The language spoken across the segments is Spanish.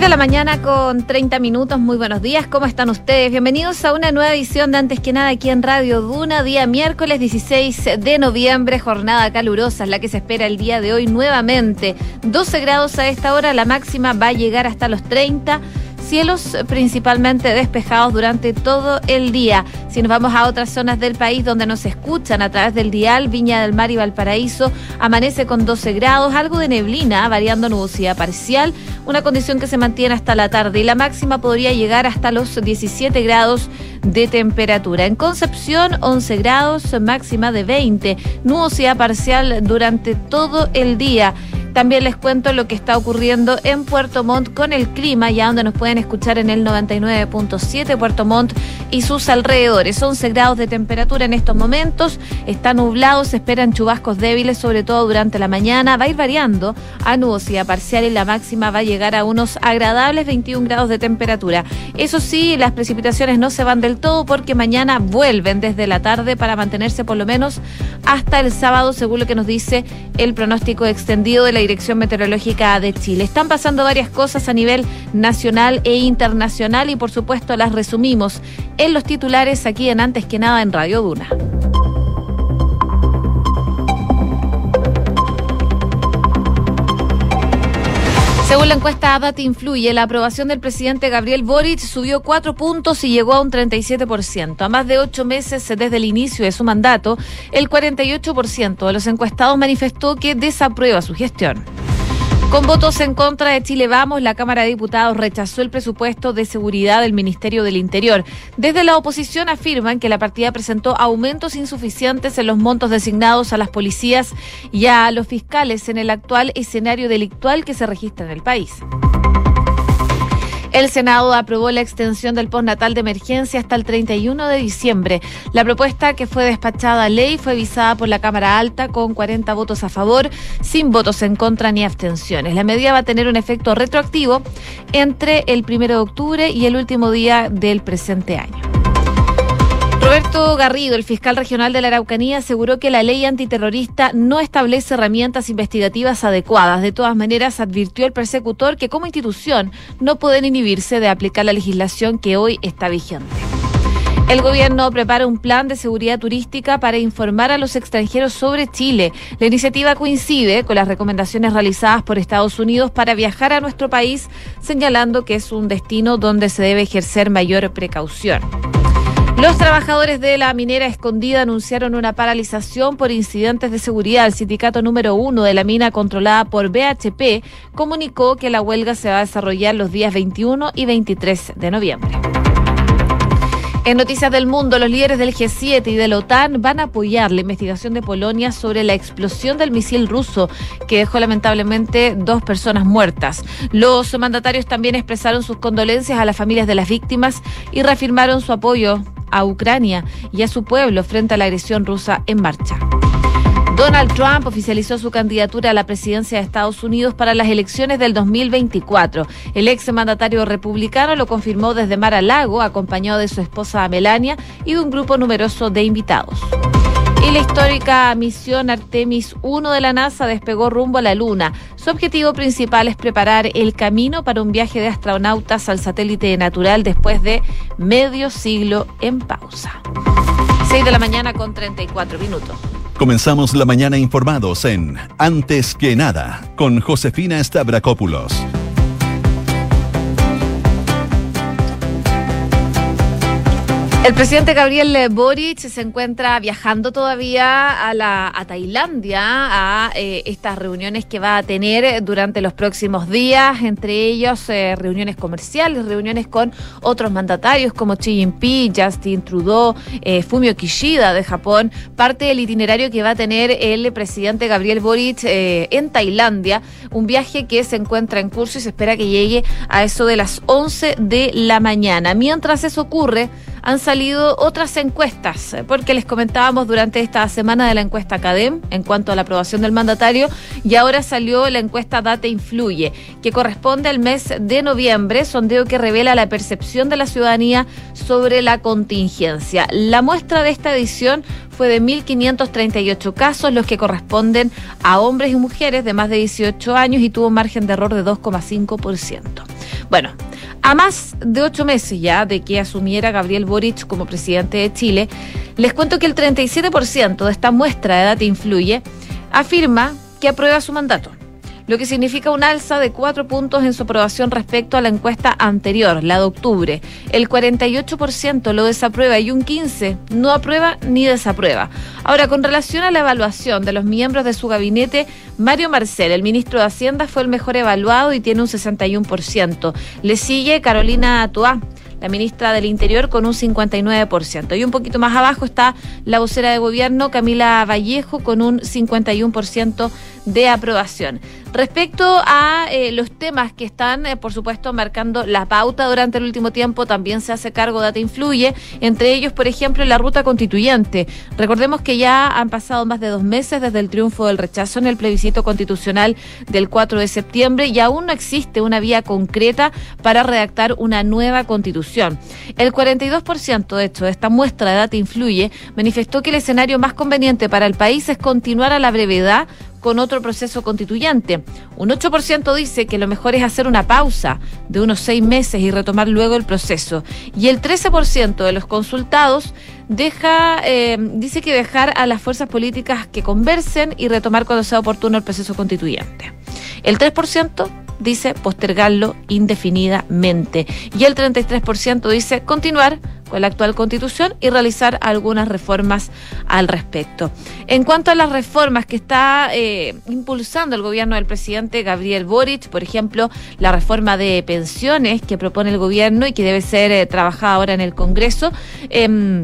6 de la mañana con 30 minutos, muy buenos días, ¿cómo están ustedes? Bienvenidos a una nueva edición de Antes que nada aquí en Radio Duna, día miércoles 16 de noviembre, jornada calurosa, la que se espera el día de hoy nuevamente. 12 grados a esta hora, la máxima va a llegar hasta los 30 cielos principalmente despejados durante todo el día. Si nos vamos a otras zonas del país donde nos escuchan a través del dial, Viña del Mar y Valparaíso, amanece con 12 grados, algo de neblina, variando nubosidad parcial, una condición que se mantiene hasta la tarde y la máxima podría llegar hasta los 17 grados de temperatura. En Concepción, 11 grados, máxima de 20, nubosidad parcial durante todo el día. También les cuento lo que está ocurriendo en Puerto Montt con el clima, ya donde nos pueden escuchar en el 99.7 Puerto Montt y sus alrededores. 11 grados de temperatura en estos momentos, está nublado, se esperan chubascos débiles, sobre todo durante la mañana. Va a ir variando a nubosidad parcial y la máxima va a llegar a unos agradables 21 grados de temperatura. Eso sí, las precipitaciones no se van del todo porque mañana vuelven desde la tarde para mantenerse por lo menos hasta el sábado, según lo que nos dice el pronóstico extendido de la Dirección Meteorológica de Chile. Están pasando varias cosas a nivel nacional e internacional y por supuesto las resumimos en los titulares aquí en Antes que nada en Radio Duna. Según la encuesta Data Influye, la aprobación del presidente Gabriel Boric subió cuatro puntos y llegó a un 37%. A más de ocho meses desde el inicio de su mandato, el 48% de los encuestados manifestó que desaprueba su gestión. Con votos en contra de Chile Vamos, la Cámara de Diputados rechazó el presupuesto de seguridad del Ministerio del Interior. Desde la oposición afirman que la partida presentó aumentos insuficientes en los montos designados a las policías y a los fiscales en el actual escenario delictual que se registra en el país. El Senado aprobó la extensión del postnatal de emergencia hasta el 31 de diciembre. La propuesta que fue despachada a ley fue visada por la Cámara Alta con 40 votos a favor, sin votos en contra ni abstenciones. La medida va a tener un efecto retroactivo entre el 1 de octubre y el último día del presente año. Roberto Garrido, el fiscal regional de la Araucanía, aseguró que la ley antiterrorista no establece herramientas investigativas adecuadas. De todas maneras, advirtió el persecutor que como institución no pueden inhibirse de aplicar la legislación que hoy está vigente. El gobierno prepara un plan de seguridad turística para informar a los extranjeros sobre Chile. La iniciativa coincide con las recomendaciones realizadas por Estados Unidos para viajar a nuestro país, señalando que es un destino donde se debe ejercer mayor precaución. Los trabajadores de la minera escondida anunciaron una paralización por incidentes de seguridad. El sindicato número uno de la mina controlada por BHP comunicó que la huelga se va a desarrollar los días 21 y 23 de noviembre. En Noticias del Mundo, los líderes del G7 y de la OTAN van a apoyar la investigación de Polonia sobre la explosión del misil ruso que dejó lamentablemente dos personas muertas. Los mandatarios también expresaron sus condolencias a las familias de las víctimas y reafirmaron su apoyo a Ucrania y a su pueblo frente a la agresión rusa en marcha. Donald Trump oficializó su candidatura a la presidencia de Estados Unidos para las elecciones del 2024. El ex mandatario republicano lo confirmó desde Mar a Lago, acompañado de su esposa Melania y de un grupo numeroso de invitados. Y la histórica misión Artemis 1 de la NASA despegó rumbo a la Luna. Su objetivo principal es preparar el camino para un viaje de astronautas al satélite natural después de medio siglo en pausa. 6 de la mañana con 34 minutos. Comenzamos la mañana informados en Antes que nada con Josefina Stavrakopoulos. El presidente Gabriel Boric se encuentra viajando todavía a, la, a Tailandia a eh, estas reuniones que va a tener durante los próximos días, entre ellos eh, reuniones comerciales, reuniones con otros mandatarios como Xi Jinping, Justin Trudeau, eh, Fumio Kishida de Japón, parte del itinerario que va a tener el presidente Gabriel Boric en Tailandia, un viaje que se encuentra en curso y se espera que llegue a eso de las 11 de la mañana. Mientras eso ocurre, han salido otras encuestas, eh, porque les comentábamos durante esta semana de la encuesta CADEM en cuanto a la aprobación del mandatario, y ahora salió la encuesta Data Influye, que corresponde al mes de noviembre, sondeo que revela la percepción de la ciudadanía sobre la contingencia. La muestra de esta edición fue de 1.538 casos, los que corresponden a hombres y mujeres de más de 18 años y tuvo un margen de error de 2,5%. Bueno, a más de ocho meses ya de que asumiera Gabriel Boric como presidente de Chile, les cuento que el 37% de esta muestra de edad influye afirma que aprueba su mandato lo que significa un alza de cuatro puntos en su aprobación respecto a la encuesta anterior, la de octubre. El 48% lo desaprueba y un 15% no aprueba ni desaprueba. Ahora, con relación a la evaluación de los miembros de su gabinete, Mario Marcel, el ministro de Hacienda, fue el mejor evaluado y tiene un 61%. Le sigue Carolina Atuá la ministra del Interior con un 59%. Y un poquito más abajo está la vocera de gobierno, Camila Vallejo, con un 51% de aprobación. Respecto a eh, los temas que están, eh, por supuesto, marcando la pauta durante el último tiempo, también se hace cargo Data Influye, entre ellos, por ejemplo, la ruta constituyente. Recordemos que ya han pasado más de dos meses desde el triunfo del rechazo en el plebiscito constitucional del 4 de septiembre y aún no existe una vía concreta para redactar una nueva constitución. El 42%, de hecho, de esta muestra de Data Influye manifestó que el escenario más conveniente para el país es continuar a la brevedad con otro proceso constituyente. Un 8% dice que lo mejor es hacer una pausa de unos seis meses y retomar luego el proceso. Y el 13% de los consultados deja, eh, dice que dejar a las fuerzas políticas que conversen y retomar cuando sea oportuno el proceso constituyente. El 3% dice postergarlo indefinidamente y el 33% dice continuar con la actual constitución y realizar algunas reformas al respecto. En cuanto a las reformas que está eh, impulsando el gobierno del presidente Gabriel Boric, por ejemplo, la reforma de pensiones que propone el gobierno y que debe ser eh, trabajada ahora en el Congreso, eh,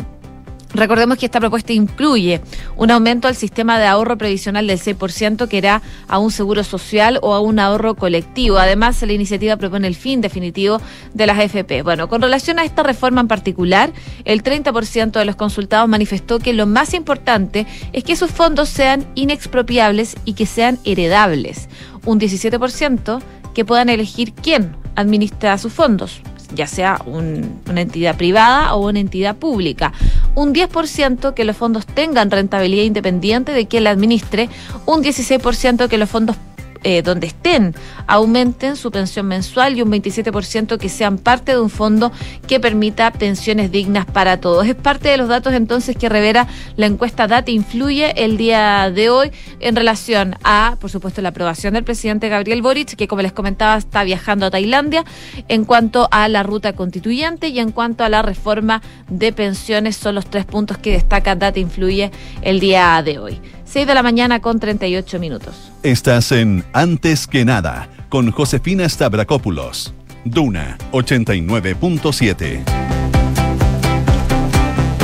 Recordemos que esta propuesta incluye un aumento al sistema de ahorro previsional del 6% que era a un seguro social o a un ahorro colectivo. Además, la iniciativa propone el fin definitivo de las FP. Bueno, con relación a esta reforma en particular, el 30% de los consultados manifestó que lo más importante es que sus fondos sean inexpropiables y que sean heredables. Un 17% que puedan elegir quién administra sus fondos ya sea una entidad privada o una entidad pública. Un 10% que los fondos tengan rentabilidad independiente de quien la administre, un 16% que los fondos eh, donde estén aumenten su pensión mensual y un 27% que sean parte de un fondo que permita pensiones dignas para todos. Es parte de los datos entonces que revela la encuesta Data Influye el día de hoy en relación a, por supuesto, la aprobación del presidente Gabriel Boric, que como les comentaba está viajando a Tailandia, en cuanto a la ruta constituyente y en cuanto a la reforma de pensiones, son los tres puntos que destaca Data Influye el día de hoy. 6 de la mañana con 38 minutos. Estás en Antes que nada con Josefina Stavrakopoulos. Duna 89.7.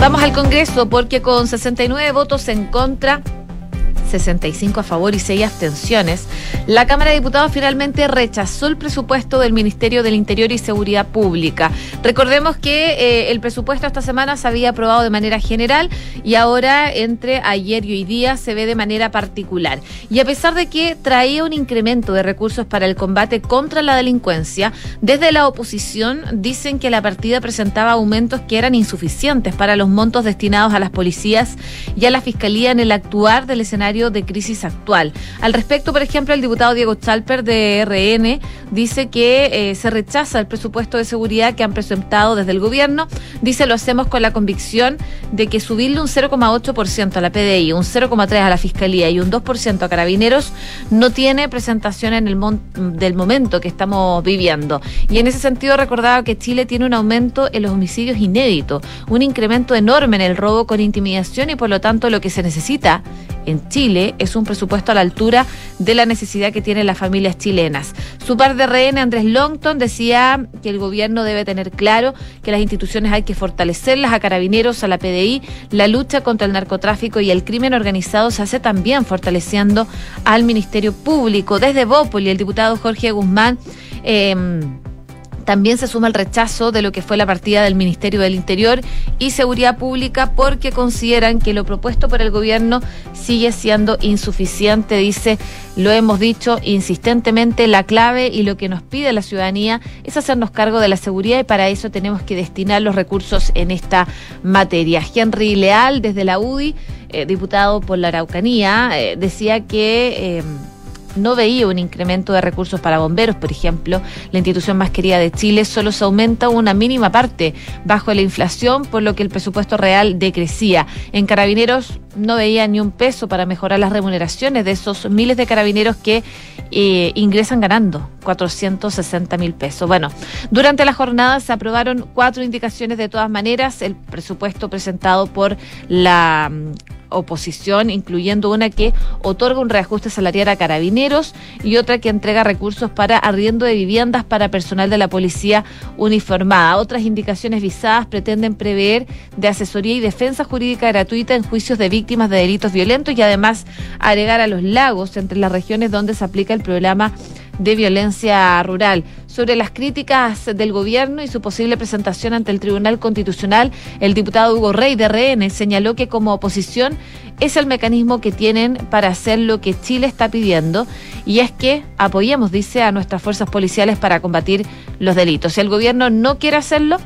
Vamos al Congreso porque con 69 votos en contra 65 a favor y 6 abstenciones, la Cámara de Diputados finalmente rechazó el presupuesto del Ministerio del Interior y Seguridad Pública. Recordemos que eh, el presupuesto esta semana se había aprobado de manera general y ahora entre ayer y hoy día se ve de manera particular. Y a pesar de que traía un incremento de recursos para el combate contra la delincuencia, desde la oposición dicen que la partida presentaba aumentos que eran insuficientes para los montos destinados a las policías y a la Fiscalía en el actuar del escenario de crisis actual. Al respecto, por ejemplo, el diputado Diego Chalper de RN dice que eh, se rechaza el presupuesto de seguridad que han presentado desde el gobierno. Dice, lo hacemos con la convicción de que subirle un 0,8% a la PDI, un 0,3% a la Fiscalía y un 2% a Carabineros no tiene presentación en el del momento que estamos viviendo. Y en ese sentido recordaba que Chile tiene un aumento en los homicidios inédito, un incremento enorme en el robo con intimidación y por lo tanto lo que se necesita en Chile es un presupuesto a la altura de la necesidad que tienen las familias chilenas. Su par de rehén, Andrés Longton, decía que el gobierno debe tener claro que las instituciones hay que fortalecerlas a carabineros, a la PDI. La lucha contra el narcotráfico y el crimen organizado se hace también fortaleciendo al Ministerio Público. Desde Bópoli, el diputado Jorge Guzmán. Eh, también se suma el rechazo de lo que fue la partida del Ministerio del Interior y Seguridad Pública porque consideran que lo propuesto por el gobierno sigue siendo insuficiente. Dice, lo hemos dicho insistentemente, la clave y lo que nos pide la ciudadanía es hacernos cargo de la seguridad y para eso tenemos que destinar los recursos en esta materia. Henry Leal, desde la UDI, eh, diputado por la Araucanía, eh, decía que... Eh, no veía un incremento de recursos para bomberos, por ejemplo, la institución más querida de Chile, solo se aumenta una mínima parte bajo la inflación, por lo que el presupuesto real decrecía. En carabineros no veía ni un peso para mejorar las remuneraciones de esos miles de carabineros que eh, ingresan ganando 460 mil pesos. Bueno, durante la jornada se aprobaron cuatro indicaciones de todas maneras. El presupuesto presentado por la oposición, incluyendo una que otorga un reajuste salarial a carabineros y otra que entrega recursos para arriendo de viviendas para personal de la policía uniformada. Otras indicaciones visadas pretenden prever de asesoría y defensa jurídica gratuita en juicios de víctimas de delitos violentos y además agregar a los lagos entre las regiones donde se aplica el programa de violencia rural. Sobre las críticas del gobierno y su posible presentación ante el Tribunal Constitucional, el diputado Hugo Rey de RN señaló que como oposición es el mecanismo que tienen para hacer lo que Chile está pidiendo y es que apoyemos, dice, a nuestras fuerzas policiales para combatir los delitos. Si el gobierno no quiere hacerlo,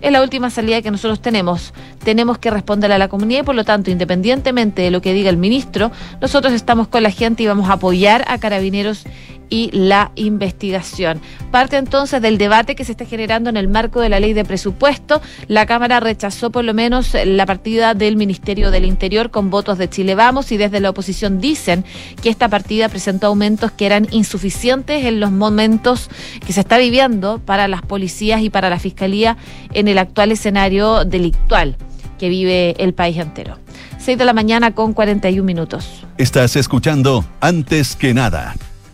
es la última salida que nosotros tenemos. Tenemos que responder a la comunidad y por lo tanto, independientemente de lo que diga el ministro, nosotros estamos con la gente y vamos a apoyar a carabineros y la investigación. Parte entonces del debate que se está generando en el marco de la ley de presupuesto. La Cámara rechazó por lo menos la partida del Ministerio del Interior con votos de Chile Vamos y desde la oposición dicen que esta partida presentó aumentos que eran insuficientes en los momentos que se está viviendo para las policías y para la Fiscalía en el actual escenario delictual que vive el país entero. 6 de la mañana con 41 minutos. Estás escuchando Antes que nada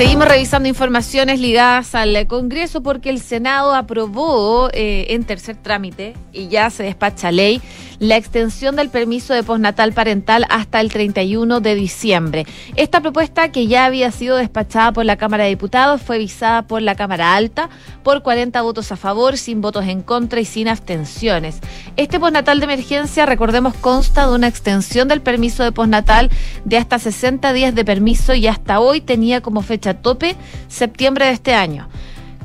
Seguimos revisando informaciones ligadas al Congreso porque el Senado aprobó eh, en tercer trámite y ya se despacha ley la extensión del permiso de postnatal parental hasta el 31 de diciembre. Esta propuesta, que ya había sido despachada por la Cámara de Diputados, fue visada por la Cámara Alta por 40 votos a favor, sin votos en contra y sin abstenciones. Este postnatal de emergencia, recordemos, consta de una extensión del permiso de postnatal de hasta 60 días de permiso y hasta hoy tenía como tope septiembre de este año.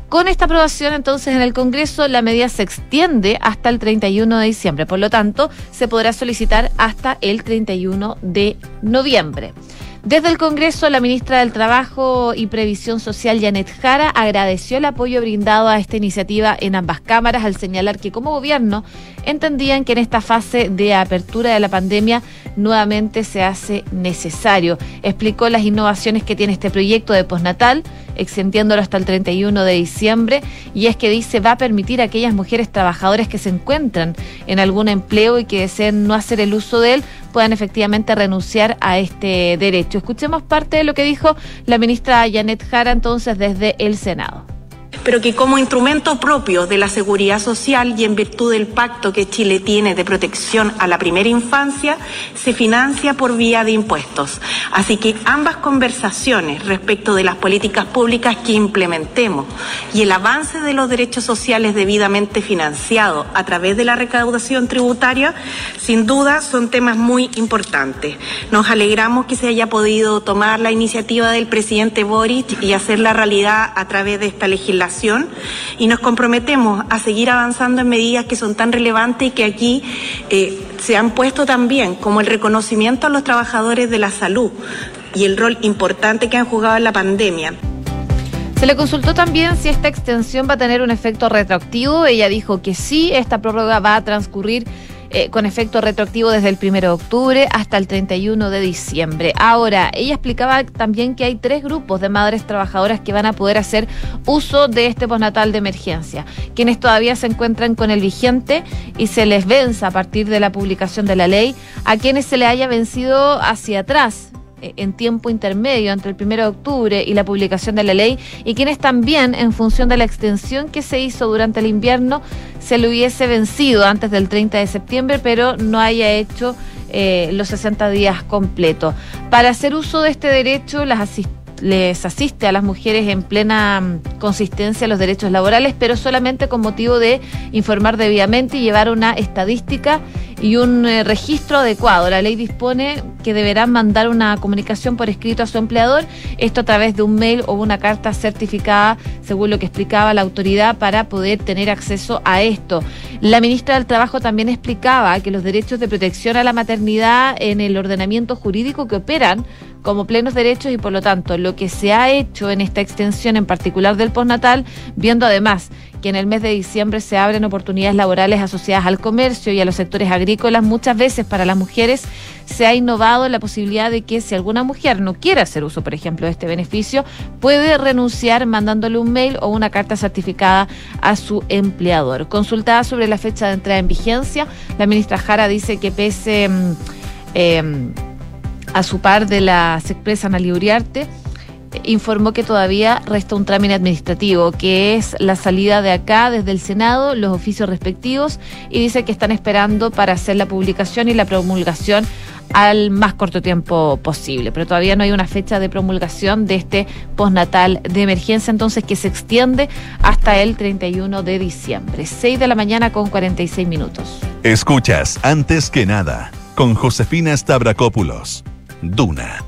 Con esta aprobación, entonces, en el Congreso, la medida se extiende hasta el 31 de diciembre. Por lo tanto, se podrá solicitar hasta el 31 de noviembre. Desde el Congreso, la ministra del Trabajo y Previsión Social, Janet Jara, agradeció el apoyo brindado a esta iniciativa en ambas cámaras al señalar que como gobierno entendían que en esta fase de apertura de la pandemia nuevamente se hace necesario. Explicó las innovaciones que tiene este proyecto de postnatal, extendiéndolo hasta el 31 de diciembre, y es que dice va a permitir a aquellas mujeres trabajadoras que se encuentran en algún empleo y que deseen no hacer el uso de él, puedan efectivamente renunciar a este derecho. Escuchemos parte de lo que dijo la ministra Janet Jara entonces desde el Senado pero que como instrumento propio de la seguridad social y en virtud del pacto que Chile tiene de protección a la primera infancia, se financia por vía de impuestos. Así que ambas conversaciones respecto de las políticas públicas que implementemos y el avance de los derechos sociales debidamente financiados a través de la recaudación tributaria, sin duda son temas muy importantes. Nos alegramos que se haya podido tomar la iniciativa del presidente Boric y hacer la realidad a través de esta legislación y nos comprometemos a seguir avanzando en medidas que son tan relevantes y que aquí eh, se han puesto también, como el reconocimiento a los trabajadores de la salud y el rol importante que han jugado en la pandemia. Se le consultó también si esta extensión va a tener un efecto retroactivo. Ella dijo que sí, esta prórroga va a transcurrir eh, con efecto retroactivo desde el 1 de octubre hasta el 31 de diciembre. Ahora, ella explicaba también que hay tres grupos de madres trabajadoras que van a poder hacer uso de este postnatal de emergencia, quienes todavía se encuentran con el vigente y se les venza a partir de la publicación de la ley, a quienes se le haya vencido hacia atrás en tiempo intermedio entre el 1 de octubre y la publicación de la ley y quienes también, en función de la extensión que se hizo durante el invierno, se le hubiese vencido antes del 30 de septiembre, pero no haya hecho eh, los 60 días completos. Para hacer uso de este derecho, las les asiste a las mujeres en plena mm, consistencia los derechos laborales, pero solamente con motivo de informar debidamente y llevar una estadística y un eh, registro adecuado. La ley dispone que deberán mandar una comunicación por escrito a su empleador, esto a través de un mail o una carta certificada, según lo que explicaba la autoridad, para poder tener acceso a esto. La ministra del Trabajo también explicaba que los derechos de protección a la maternidad en el ordenamiento jurídico que operan como plenos derechos y por lo tanto lo que se ha hecho en esta extensión en particular del postnatal, viendo además que en el mes de diciembre se abren oportunidades laborales asociadas al comercio y a los sectores agrícolas, muchas veces para las mujeres se ha innovado la posibilidad de que si alguna mujer no quiere hacer uso, por ejemplo, de este beneficio, puede renunciar mandándole un mail o una carta certificada a su empleador. Consultada sobre la fecha de entrada en vigencia, la ministra Jara dice que pese... Eh, a su par de la expresa Ana Uriarte, informó que todavía resta un trámite administrativo, que es la salida de acá desde el Senado, los oficios respectivos, y dice que están esperando para hacer la publicación y la promulgación al más corto tiempo posible. Pero todavía no hay una fecha de promulgación de este postnatal de emergencia, entonces que se extiende hasta el 31 de diciembre. 6 de la mañana con 46 minutos. Escuchas antes que nada con Josefina Stavrakopoulos. Duna.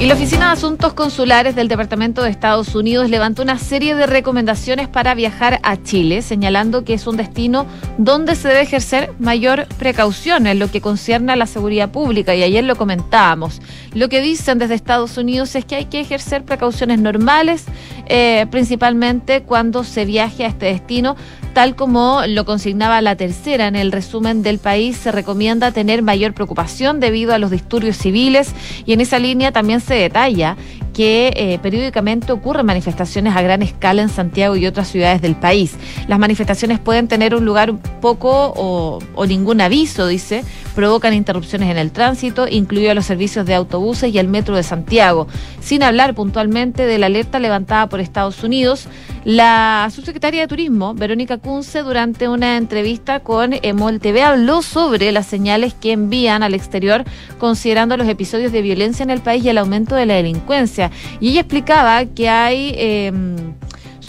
Y la Oficina de Asuntos Consulares del Departamento de Estados Unidos levantó una serie de recomendaciones para viajar a Chile, señalando que es un destino donde se debe ejercer mayor precaución en lo que concierne a la seguridad pública. Y ayer lo comentábamos. Lo que dicen desde Estados Unidos es que hay que ejercer precauciones normales, eh, principalmente cuando se viaje a este destino, tal como lo consignaba la tercera en el resumen del país, se recomienda tener mayor preocupación debido a los disturbios civiles y en esa línea también se detalla que eh, periódicamente ocurren manifestaciones a gran escala en Santiago y otras ciudades del país. Las manifestaciones pueden tener un lugar poco o, o ningún aviso, dice, provocan interrupciones en el tránsito, incluidos los servicios de autobuses y el metro de Santiago. Sin hablar puntualmente de la alerta levantada por Estados Unidos, la subsecretaria de Turismo, Verónica Kunze, durante una entrevista con Emol TV, habló sobre las señales que envían al exterior considerando los episodios de violencia en el país y el aumento de la delincuencia. Y ella explicaba que hay... Eh,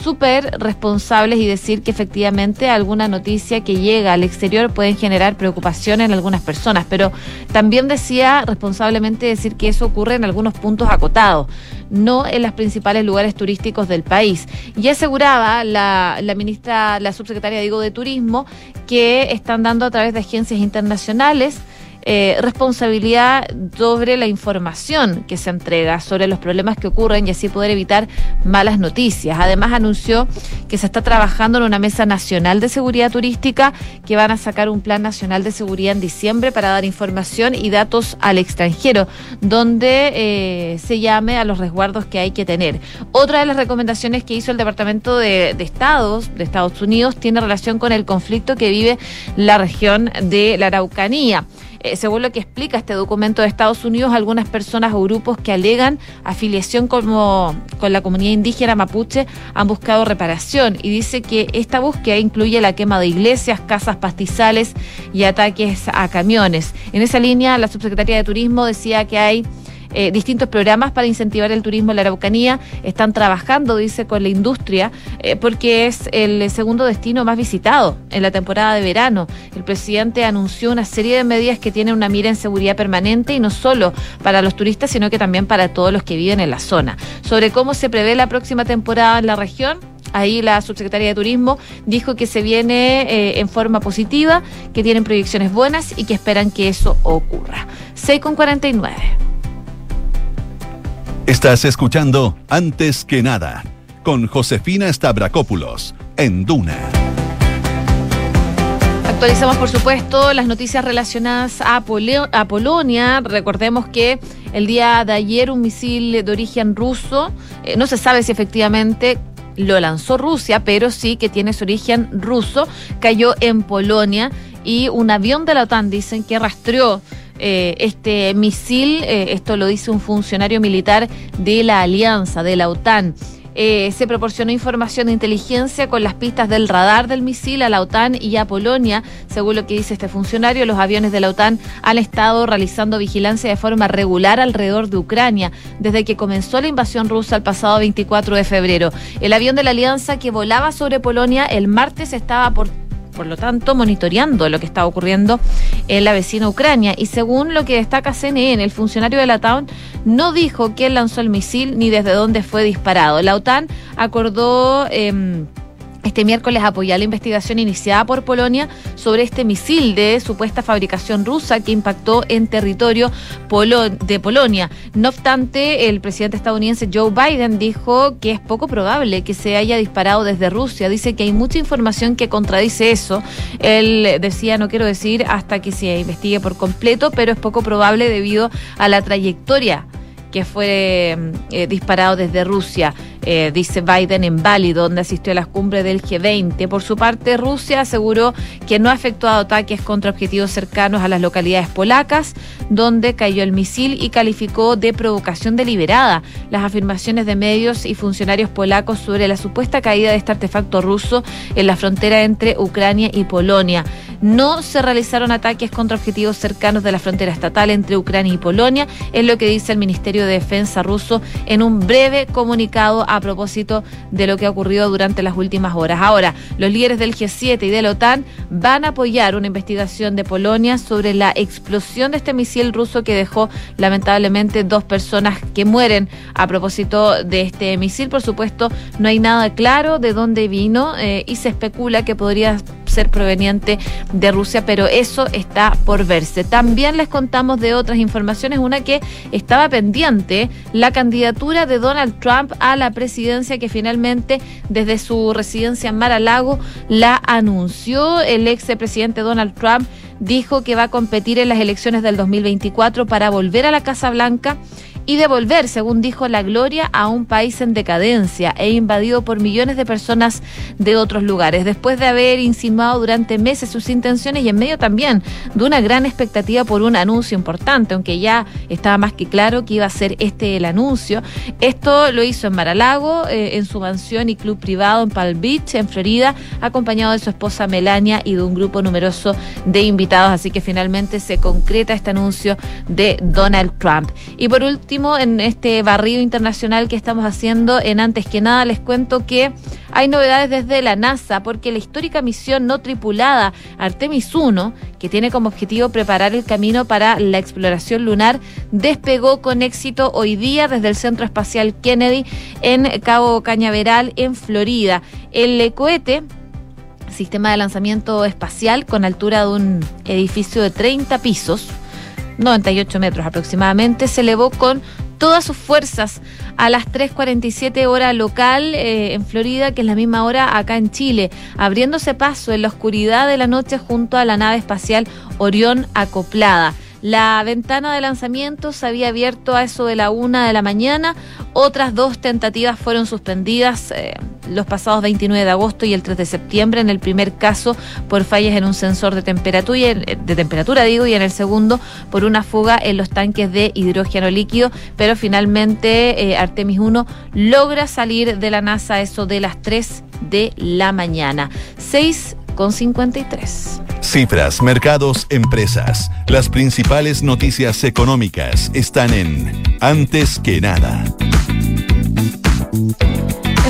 súper responsables y decir que efectivamente alguna noticia que llega al exterior pueden generar preocupación en algunas personas, pero también decía responsablemente decir que eso ocurre en algunos puntos acotados, no en los principales lugares turísticos del país. Y aseguraba la, la ministra, la subsecretaria digo de Turismo, que están dando a través de agencias internacionales eh, responsabilidad sobre la información que se entrega, sobre los problemas que ocurren y así poder evitar malas noticias. Además anunció que se está trabajando en una mesa nacional de seguridad turística que van a sacar un plan nacional de seguridad en diciembre para dar información y datos al extranjero, donde eh, se llame a los resguardos que hay que tener. Otra de las recomendaciones que hizo el Departamento de, de Estados de Estados Unidos tiene relación con el conflicto que vive la región de la Araucanía. Eh, según lo que explica este documento de Estados Unidos, algunas personas o grupos que alegan afiliación como, con la comunidad indígena mapuche han buscado reparación y dice que esta búsqueda incluye la quema de iglesias, casas pastizales y ataques a camiones. En esa línea, la subsecretaria de Turismo decía que hay eh, distintos programas para incentivar el turismo en la Araucanía. Están trabajando, dice, con la industria, eh, porque es el segundo destino más visitado en la temporada de verano. El presidente anunció una serie de medidas que tienen una mira en seguridad permanente y no solo para los turistas, sino que también para todos los que viven en la zona. Sobre cómo se prevé la próxima temporada en la región, Ahí la subsecretaria de Turismo dijo que se viene eh, en forma positiva, que tienen proyecciones buenas y que esperan que eso ocurra. 6 con 49. Estás escuchando Antes que nada con Josefina Stavrakopoulos en Duna. Actualizamos, por supuesto, las noticias relacionadas a, Polonia. Recordemos que el día de ayer un misil de origen ruso, eh, no se sabe si efectivamente lo lanzó Rusia, pero sí que tiene su origen ruso, cayó en Polonia y un avión de la OTAN dicen que rastreó eh, este misil, eh, esto lo dice un funcionario militar de la Alianza, de la OTAN. Eh, se proporcionó información de inteligencia con las pistas del radar del misil a la OTAN y a Polonia. Según lo que dice este funcionario, los aviones de la OTAN han estado realizando vigilancia de forma regular alrededor de Ucrania desde que comenzó la invasión rusa el pasado 24 de febrero. El avión de la Alianza que volaba sobre Polonia el martes estaba por por lo tanto, monitoreando lo que está ocurriendo en la vecina Ucrania. Y según lo que destaca CNN, el funcionario de la OTAN no dijo quién lanzó el misil ni desde dónde fue disparado. La OTAN acordó... Eh, este miércoles apoyó la investigación iniciada por Polonia sobre este misil de supuesta fabricación rusa que impactó en territorio de Polonia. No obstante, el presidente estadounidense Joe Biden dijo que es poco probable que se haya disparado desde Rusia. Dice que hay mucha información que contradice eso. Él decía, no quiero decir hasta que se investigue por completo, pero es poco probable debido a la trayectoria que fue eh, disparado desde Rusia. Eh, dice Biden en Bali, donde asistió a las cumbres del G20. Por su parte, Rusia aseguró que no ha efectuado ataques contra objetivos cercanos a las localidades polacas, donde cayó el misil y calificó de provocación deliberada las afirmaciones de medios y funcionarios polacos sobre la supuesta caída de este artefacto ruso en la frontera entre Ucrania y Polonia. No se realizaron ataques contra objetivos cercanos de la frontera estatal entre Ucrania y Polonia, es lo que dice el Ministerio de Defensa ruso en un breve comunicado a propósito de lo que ha ocurrido durante las últimas horas. Ahora, los líderes del G7 y de la OTAN van a apoyar una investigación de Polonia sobre la explosión de este misil ruso que dejó lamentablemente dos personas que mueren a propósito de este misil. Por supuesto, no hay nada claro de dónde vino eh, y se especula que podría proveniente de Rusia, pero eso está por verse. También les contamos de otras informaciones, una que estaba pendiente, la candidatura de Donald Trump a la presidencia que finalmente desde su residencia en Mar-a-Lago la anunció el ex presidente Donald Trump dijo que va a competir en las elecciones del 2024 para volver a la Casa Blanca y devolver, según dijo, la gloria a un país en decadencia e invadido por millones de personas de otros lugares. Después de haber insinuado durante meses sus intenciones y en medio también de una gran expectativa por un anuncio importante, aunque ya estaba más que claro que iba a ser este el anuncio. Esto lo hizo en Maralago, eh, en su mansión y club privado en Palm Beach, en Florida, acompañado de su esposa Melania y de un grupo numeroso de invitados. Así que finalmente se concreta este anuncio de Donald Trump. Y por último, en este barrio internacional que estamos haciendo, en antes que nada les cuento que hay novedades desde la NASA, porque la histórica misión no tripulada Artemis 1, que tiene como objetivo preparar el camino para la exploración lunar, despegó con éxito hoy día desde el Centro Espacial Kennedy en Cabo Cañaveral, en Florida. El cohete sistema de lanzamiento espacial con altura de un edificio de 30 pisos, 98 metros aproximadamente, se elevó con todas sus fuerzas a las 3.47 hora local eh, en Florida, que es la misma hora acá en Chile, abriéndose paso en la oscuridad de la noche junto a la nave espacial Orión acoplada. La ventana de lanzamiento se había abierto a eso de la una de la mañana. Otras dos tentativas fueron suspendidas eh, los pasados 29 de agosto y el 3 de septiembre. En el primer caso por fallas en un sensor de temperatura, de temperatura digo, y en el segundo por una fuga en los tanques de hidrógeno líquido. Pero finalmente eh, Artemis 1 logra salir de la NASA eso de las 3 de la mañana. 6 con 53. Cifras, mercados, empresas. Las principales noticias económicas están en Antes que nada.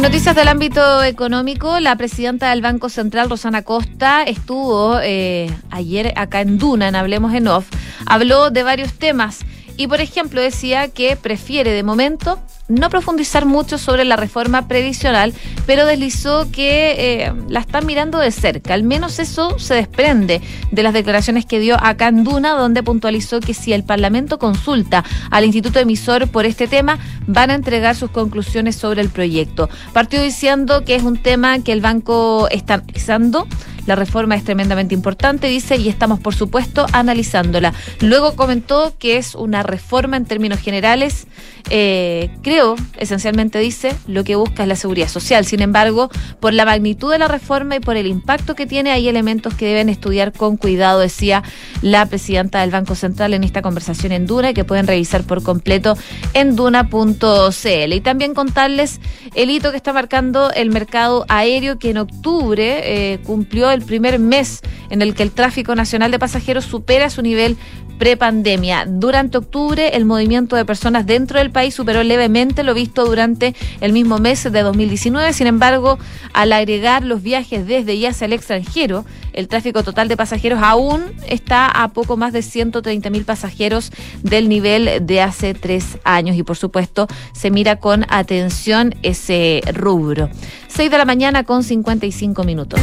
Noticias del ámbito económico, la presidenta del Banco Central, Rosana Costa, estuvo eh, ayer acá en Duna, en Hablemos en Off, habló de varios temas y, por ejemplo, decía que prefiere de momento no profundizar mucho sobre la reforma previsional, pero deslizó que eh, la están mirando de cerca. Al menos eso se desprende de las declaraciones que dio a Canduna, donde puntualizó que si el Parlamento consulta al Instituto Emisor por este tema, van a entregar sus conclusiones sobre el proyecto. Partió diciendo que es un tema que el banco está analizando la reforma es tremendamente importante, dice, y estamos, por supuesto, analizándola. Luego comentó que es una reforma en términos generales. Eh, creo, esencialmente dice, lo que busca es la seguridad social. Sin embargo, por la magnitud de la reforma y por el impacto que tiene, hay elementos que deben estudiar con cuidado, decía la presidenta del Banco Central en esta conversación en Duna, que pueden revisar por completo en duna.cl. Y también contarles el hito que está marcando el mercado aéreo, que en octubre eh, cumplió el primer mes en el que el tráfico nacional de pasajeros supera su nivel prepandemia. Durante octubre, el movimiento de personas dentro del país superó levemente lo visto durante el mismo mes de 2019. Sin embargo, al agregar los viajes desde y hacia el extranjero, el tráfico total de pasajeros aún está a poco más de 130 mil pasajeros del nivel de hace tres años. Y por supuesto, se mira con atención ese rubro. 6 de la mañana con 55 minutos.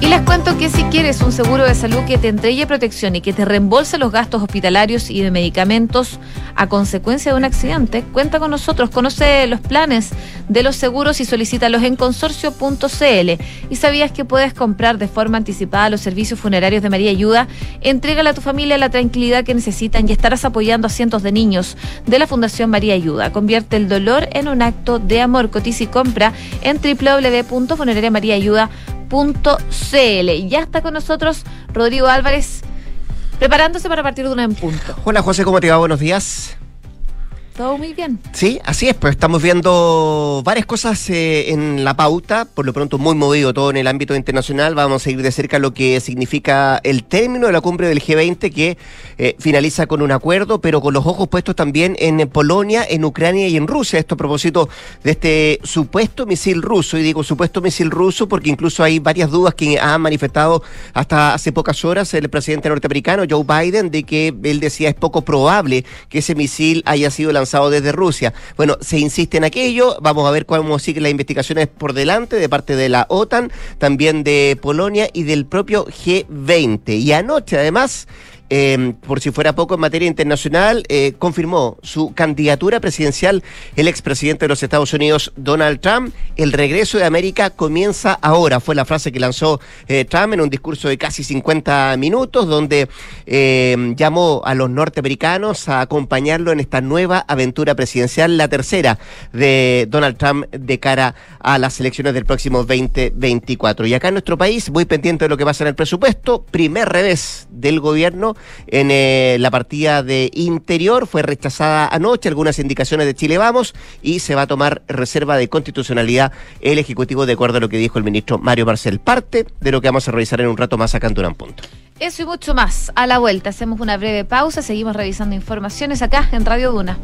Y les cuento que si quieres un seguro de salud que te entregue protección y que te reembolse los gastos hospitalarios y de medicamentos a consecuencia de un accidente, cuenta con nosotros, conoce los planes de los seguros y solicítalos en consorcio.cl. ¿Y sabías que puedes comprar de forma anticipada los servicios funerarios de María Ayuda? Entrégale a tu familia la tranquilidad que necesitan y estarás apoyando a cientos de niños de la Fundación María Ayuda. Convierte el dolor en un acto de amor. Cotiza y compra en www.funerariamariaayuda.com .cl. Ya está con nosotros Rodrigo Álvarez, preparándose para partir de una en punto. Hola José, ¿cómo te va? Buenos días. Todo muy bien. Sí, así es, pues estamos viendo varias cosas eh, en la pauta, por lo pronto muy movido todo en el ámbito internacional. Vamos a seguir de cerca lo que significa el término de la cumbre del G20 que eh, finaliza con un acuerdo, pero con los ojos puestos también en Polonia, en Ucrania y en Rusia. Esto a propósito de este supuesto misil ruso, y digo supuesto misil ruso porque incluso hay varias dudas que ha manifestado hasta hace pocas horas el presidente norteamericano Joe Biden de que él decía es poco probable que ese misil haya sido lanzado desde Rusia. Bueno, se insiste en aquello, vamos a ver cómo siguen las investigaciones por delante de parte de la OTAN, también de Polonia y del propio G20. Y anoche, además, eh, por si fuera poco en materia internacional, eh, confirmó su candidatura presidencial el expresidente de los Estados Unidos, Donald Trump. El regreso de América comienza ahora, fue la frase que lanzó eh, Trump en un discurso de casi 50 minutos, donde eh, llamó a los norteamericanos a acompañarlo en esta nueva aventura presidencial, la tercera de Donald Trump de cara a las elecciones del próximo 2024. Y acá en nuestro país, muy pendiente de lo que pasa en el presupuesto, primer revés del gobierno en eh, la partida de interior. Fue rechazada anoche algunas indicaciones de Chile Vamos y se va a tomar reserva de constitucionalidad el Ejecutivo de acuerdo a lo que dijo el ministro Mario Marcel. Parte de lo que vamos a revisar en un rato más acá en Durán Punto. Eso y mucho más. A la vuelta hacemos una breve pausa, seguimos revisando informaciones acá en Radio Duna.